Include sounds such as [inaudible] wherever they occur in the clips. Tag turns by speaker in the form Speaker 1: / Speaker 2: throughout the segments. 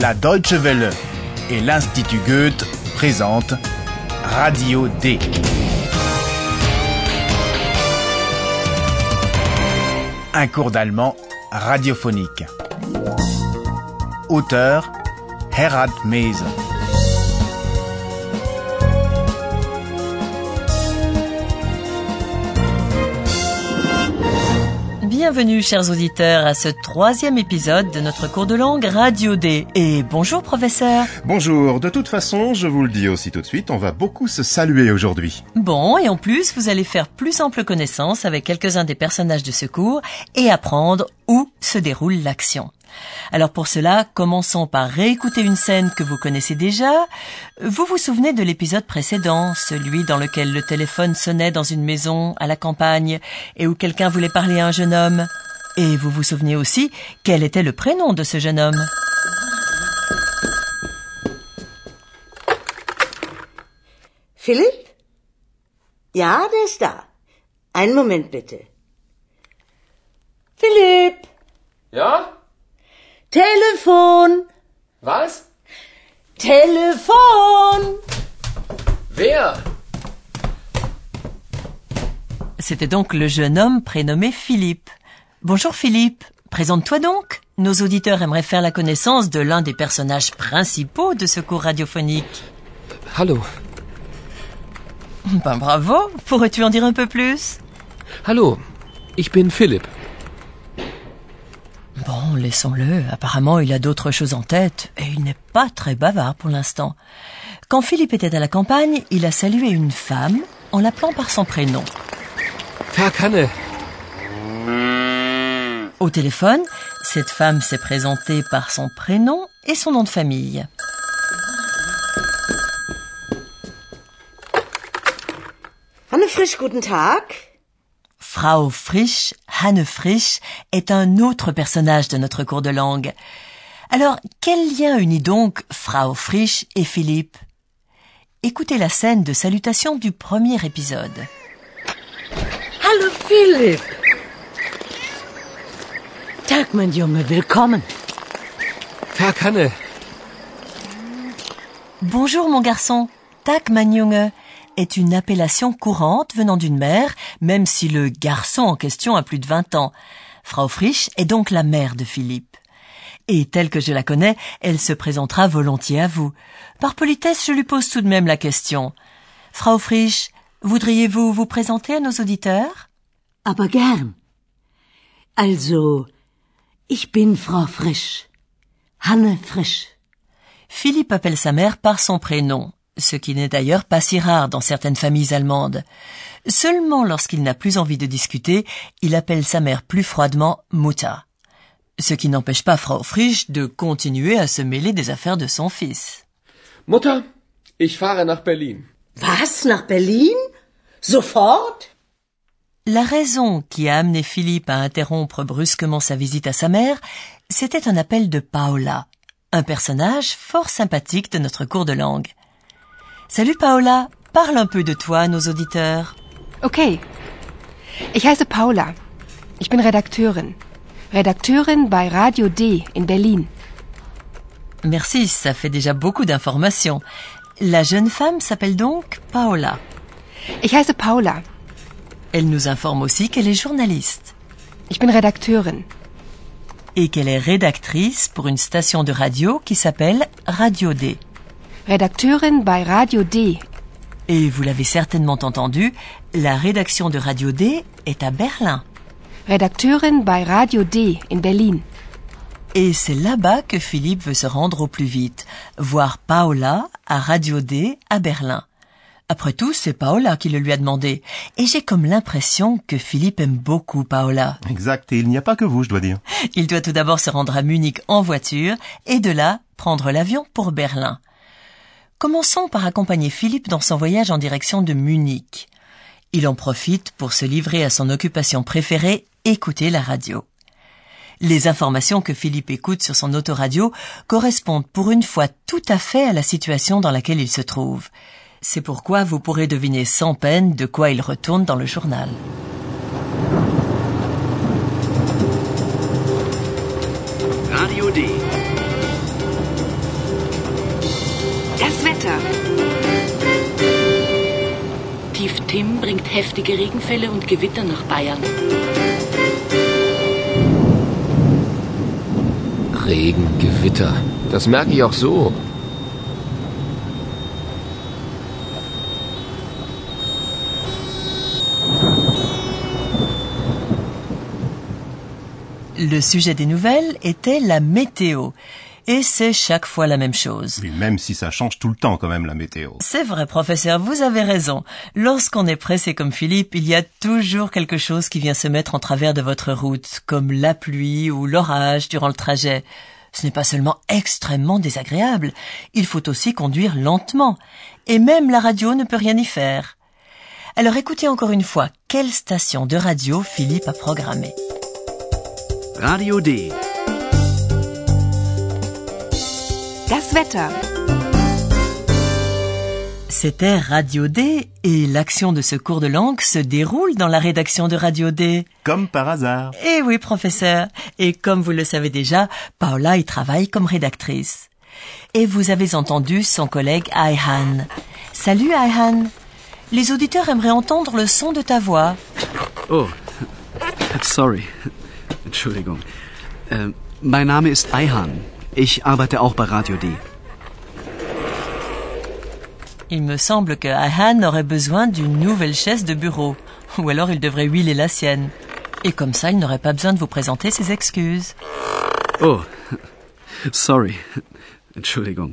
Speaker 1: La Deutsche Welle et l'Institut Goethe présentent Radio D. Un cours d'allemand radiophonique. Auteur Herald Mese.
Speaker 2: Bienvenue, chers auditeurs, à ce troisième épisode de notre cours de langue Radio D. Et bonjour, professeur.
Speaker 3: Bonjour, de toute façon, je vous le dis aussi tout de suite, on va beaucoup se saluer aujourd'hui.
Speaker 2: Bon, et en plus, vous allez faire plus ample connaissance avec quelques-uns des personnages de ce cours et apprendre où se déroule l'action. Alors pour cela, commençons par réécouter une scène que vous connaissez déjà. Vous vous souvenez de l'épisode précédent, celui dans lequel le téléphone sonnait dans une maison à la campagne et où quelqu'un voulait parler à un jeune homme? Et vous vous souvenez aussi quel était le prénom de ce jeune homme?
Speaker 4: Philipp? Ja, der ist da. Einen Moment bitte. Philipp!
Speaker 5: Ja?
Speaker 4: Telefon!
Speaker 5: Was?
Speaker 4: Telefon!
Speaker 5: Wer?
Speaker 2: C'était donc le jeune homme prénommé Philippe. Bonjour Philippe, présente-toi donc. Nos auditeurs aimeraient faire la connaissance de l'un des personnages principaux de ce cours radiophonique.
Speaker 5: Hallo.
Speaker 2: Ben bravo, pourrais-tu en dire un peu plus?
Speaker 5: Hallo. Ich bin Philipp.
Speaker 2: Laissons-le. Apparemment, il a d'autres choses en tête et il n'est pas très bavard pour l'instant. Quand Philippe était à la campagne, il a salué une femme en l'appelant par son prénom.
Speaker 5: Verkanne.
Speaker 2: Au téléphone, cette femme s'est présentée par son prénom et son nom de famille.
Speaker 4: Hanne Frisch, guten Tag?
Speaker 2: Frau Frisch, Hanne Frisch, est un autre personnage de notre cours de langue. Alors, quel lien unit donc Frau Frisch et Philippe? Écoutez la scène de salutation du premier épisode.
Speaker 4: Hallo Philipp. Tag, mein Junge, willkommen.
Speaker 5: Verkanne.
Speaker 2: Bonjour mon garçon, Tak mein Junge est une appellation courante venant d'une mère, même si le garçon en question a plus de 20 ans. Frau Frisch est donc la mère de Philippe. Et telle que je la connais, elle se présentera volontiers à vous. Par politesse, je lui pose tout de même la question. Frau Frisch, voudriez-vous vous présenter à nos auditeurs?
Speaker 4: Aber gern. Also, ich bin Frau Frisch. Hanne Frisch.
Speaker 2: Philippe appelle sa mère par son prénom, ce qui n'est d'ailleurs pas si rare dans certaines familles allemandes. Seulement lorsqu'il n'a plus envie de discuter, il appelle sa mère plus froidement Mutter. Ce qui n'empêche pas Frau Frisch de continuer à se mêler des affaires de son fils.
Speaker 5: Mutter, ich fahre nach Berlin.
Speaker 4: Was, nach Berlin? Sofort?
Speaker 2: La raison qui a amené Philippe à interrompre brusquement sa visite à sa mère, c'était un appel de Paola, un personnage fort sympathique de notre cours de langue. Salut Paola, parle un peu de toi à nos auditeurs.
Speaker 6: Okay. Ich heiße Paula. Ich bin Redakteurin. Redakteurin bei Radio D in Berlin.
Speaker 2: Merci, ça fait déjà beaucoup d'informations. La jeune femme s'appelle donc Paola.
Speaker 6: Ich heiße Paula.
Speaker 2: Elle nous informe aussi qu'elle est journaliste
Speaker 6: Ich bin Redakteurin.
Speaker 2: et qu'elle est rédactrice pour une station de radio qui s'appelle Radio D.
Speaker 6: Redakteurin bei Radio D.
Speaker 2: Et vous l'avez certainement entendu, la rédaction de Radio D est à Berlin.
Speaker 6: Redakteurin bei Radio D in Berlin.
Speaker 2: Et c'est là-bas que Philippe veut se rendre au plus vite, voir Paola à Radio D à Berlin. Après tout, c'est Paola qui le lui a demandé. Et j'ai comme l'impression que Philippe aime beaucoup Paola.
Speaker 3: Exact, et il n'y a pas que vous, je dois dire.
Speaker 2: Il doit tout d'abord se rendre à Munich en voiture et de là prendre l'avion pour Berlin. Commençons par accompagner Philippe dans son voyage en direction de Munich. Il en profite pour se livrer à son occupation préférée, écouter la radio. Les informations que Philippe écoute sur son autoradio correspondent pour une fois tout à fait à la situation dans laquelle il se trouve. C'est pourquoi vous pourrez deviner sans peine de quoi il retourne dans le journal.
Speaker 7: Radio D. Alaska.
Speaker 4: Tief Tim bringt heftige Regenfälle und Gewitter nach Bayern.
Speaker 5: Regen, Gewitter. Das merke ich auch so.
Speaker 2: Le sujet des nouvelles était la météo. Et c'est chaque fois la même chose.
Speaker 3: Oui, même si ça change tout le temps quand même la météo.
Speaker 2: C'est vrai, professeur, vous avez raison. Lorsqu'on est pressé comme Philippe, il y a toujours quelque chose qui vient se mettre en travers de votre route, comme la pluie ou l'orage durant le trajet. Ce n'est pas seulement extrêmement désagréable, il faut aussi conduire lentement. Et même la radio ne peut rien y faire. Alors écoutez encore une fois quelle station de radio Philippe a programmée.
Speaker 7: Radio D.
Speaker 6: Das Wetter.
Speaker 2: C'était Radio D et l'action de ce cours de langue se déroule dans la rédaction de Radio D.
Speaker 3: Comme par hasard.
Speaker 2: Eh oui, professeur. Et comme vous le savez déjà, Paula y travaille comme rédactrice. Et vous avez entendu son collègue Ayhan. Salut Ayhan. Les auditeurs aimeraient entendre le son de ta voix.
Speaker 7: Oh, sorry. Entschuldigung. Äh, mein Name ist Ayhan. Ich arbeite auch bei Radio D.
Speaker 2: Il me semble que Ayhan aurait besoin d'une nouvelle chaise de bureau. Ou alors il devrait huiler la sienne. Et comme ça, il n'aurait pas besoin de vous présenter ses excuses.
Speaker 7: Oh, [laughs] sorry. Entschuldigung.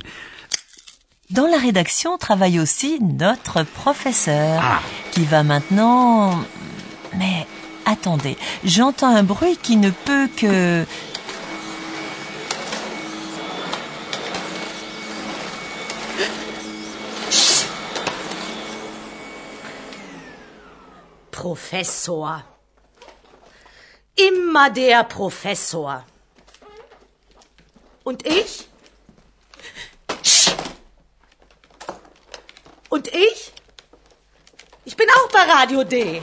Speaker 2: Dans la rédaction travaille aussi notre professeur, qui va maintenant... Mais attendez, j'entends un bruit qui ne peut que...
Speaker 4: Professor. Immer der Professor. Und ich? Und ich? Ich bin auch bei Radio D.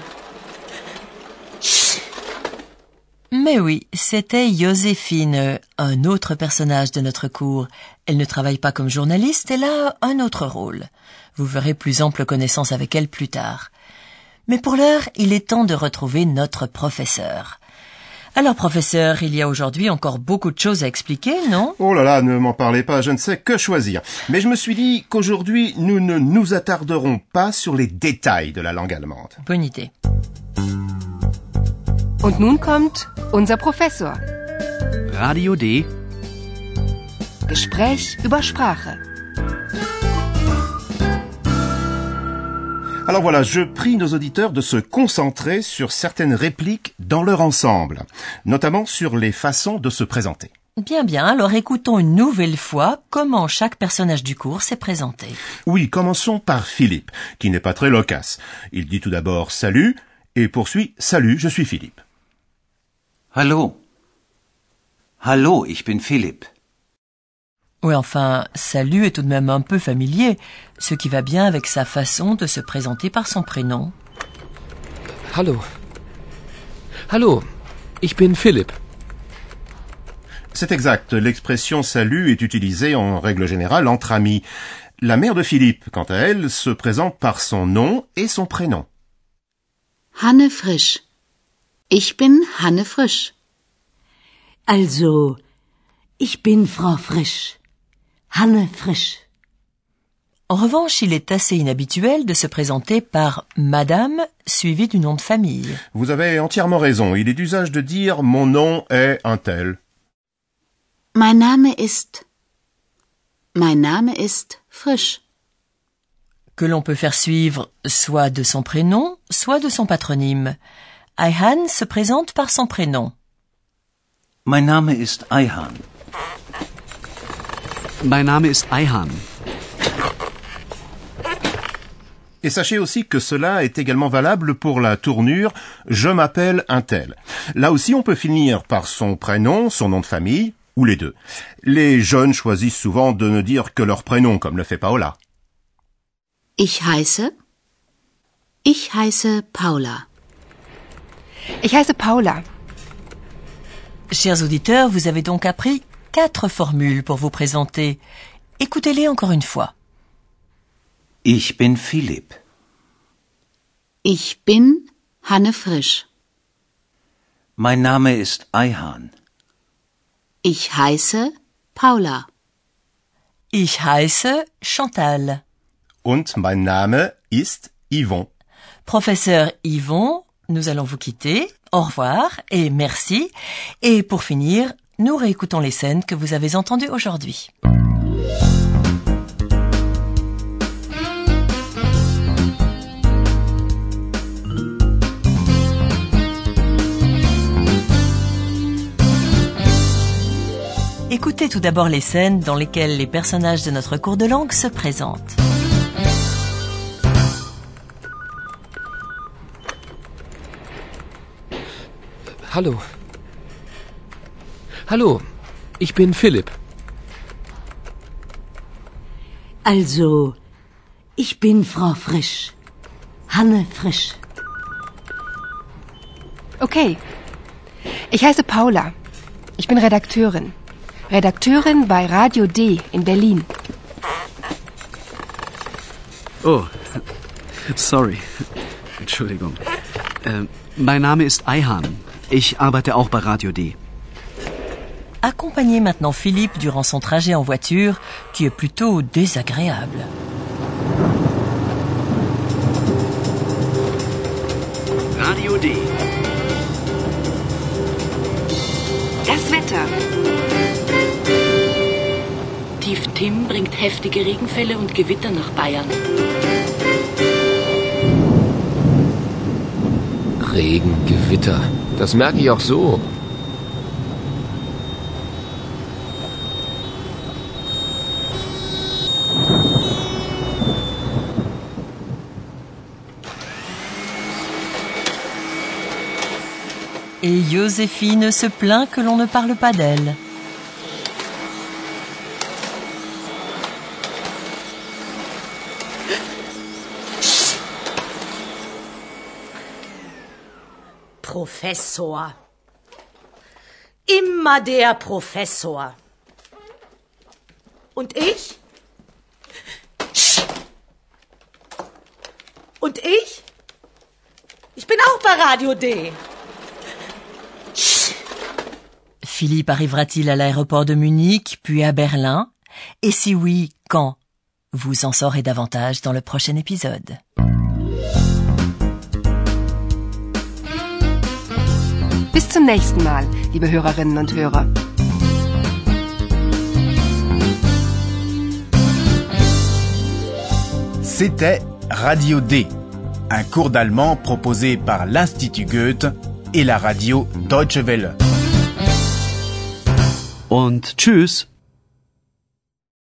Speaker 2: Mais oui, c'était Joséphine, un autre personnage de notre cours. Elle ne travaille pas comme journaliste, elle a un autre rôle. Vous verrez plus ample connaissance avec elle plus tard. Mais pour l'heure, il est temps de retrouver notre professeur. Alors, professeur, il y a aujourd'hui encore beaucoup de choses à expliquer, non?
Speaker 3: Oh là là, ne m'en parlez pas, je ne sais que choisir. Mais je me suis dit qu'aujourd'hui, nous ne nous attarderons pas sur les détails de la langue allemande.
Speaker 2: Bonne idée.
Speaker 6: Und nun kommt unser Professor.
Speaker 7: Radio D.
Speaker 6: Gespräch über Sprache.
Speaker 3: Alors voilà, je prie nos auditeurs de se concentrer sur certaines répliques dans leur ensemble, notamment sur les façons de se présenter.
Speaker 2: Bien, bien, alors écoutons une nouvelle fois comment chaque personnage du cours s'est présenté.
Speaker 3: Oui, commençons par Philippe, qui n'est pas très loquace. Il dit tout d'abord salut et poursuit salut, je suis Philippe.
Speaker 8: Hallo. Hallo, ich bin Philipp.
Speaker 2: Oui, enfin, salut est tout de même un peu familier, ce qui va bien avec sa façon de se présenter par son prénom.
Speaker 5: Hallo. Hallo, ich bin Philipp.
Speaker 3: C'est exact, l'expression salut est utilisée en règle générale entre amis. La mère de Philippe, quant à elle, se présente par son nom et son prénom.
Speaker 9: Hanne Frisch. Ich bin Hanne Frisch.
Speaker 4: Also, ich bin Frau Frisch. Hanne Frisch.
Speaker 2: En revanche, il est assez inhabituel de se présenter par Madame suivi du nom de famille.
Speaker 3: Vous avez entièrement raison, il est d'usage de dire mon nom est un tel.
Speaker 9: Mein Name ist. Mein Name ist Frisch.
Speaker 2: que l'on peut faire suivre soit de son prénom, soit de son patronyme. Ayhan se présente par son prénom.
Speaker 8: Mein Name ist Ayhan.
Speaker 7: Mein Name ist Ayhan.
Speaker 3: Et sachez aussi que cela est également valable pour la tournure je m'appelle un tel. Là aussi on peut finir par son prénom, son nom de famille, ou les deux. Les jeunes choisissent souvent de ne dire que leur prénom, comme le fait Paola.
Speaker 9: Ich heiße? Ich heiße Paula.
Speaker 6: Ich heiße Paula.
Speaker 2: Chers auditeurs, vous avez donc appris quatre formules pour vous présenter. Écoutez-les encore une fois.
Speaker 8: Ich bin Philipp.
Speaker 9: Ich bin Hanne Frisch.
Speaker 8: Mein Name ist Eihan.
Speaker 9: Ich heiße Paula.
Speaker 2: Ich heiße Chantal.
Speaker 3: Und mein Name ist Yvon.
Speaker 2: Professeur Yvon, nous allons vous quitter. Au revoir et merci. Et pour finir, nous réécoutons les scènes que vous avez entendues aujourd'hui. Écoutez tout d'abord les scènes dans lesquelles les personnages de notre cours de langue se présentent.
Speaker 5: Hallo. Hallo, ich bin Philipp.
Speaker 4: Also, ich bin Frau Frisch. Hanne Frisch.
Speaker 6: Okay. Ich heiße Paula. Ich bin Redakteurin. Redakteurin bei Radio D in Berlin.
Speaker 7: Oh, sorry. Entschuldigung. Äh, mein Name ist Eihan. Ich arbeite auch bei Radio D.
Speaker 2: Accompagnez maintenant Philippe durant son trajet en voiture, qui est plutôt désagréable.
Speaker 7: Radio D.
Speaker 6: Das Wetter.
Speaker 4: Tief Tim bringt heftige Regenfälle und Gewitter nach Bayern.
Speaker 5: Regen, Gewitter. Das merke ich auch so.
Speaker 2: Et Joséphine se plaint que l'on ne parle pas d'elle.
Speaker 10: Professor. Immer der Professor. Und ich? Und ich? Ich bin auch bei Radio D.
Speaker 2: Philippe arrivera-t-il à l'aéroport de Munich, puis à Berlin? Et si oui, quand? Vous en saurez davantage dans le prochain épisode.
Speaker 6: Bis zum nächsten Mal, liebe Hörerinnen und Hörer.
Speaker 1: C'était Radio D, un cours d'allemand proposé par l'Institut Goethe et la radio Deutsche Welle.
Speaker 7: Und tschüss.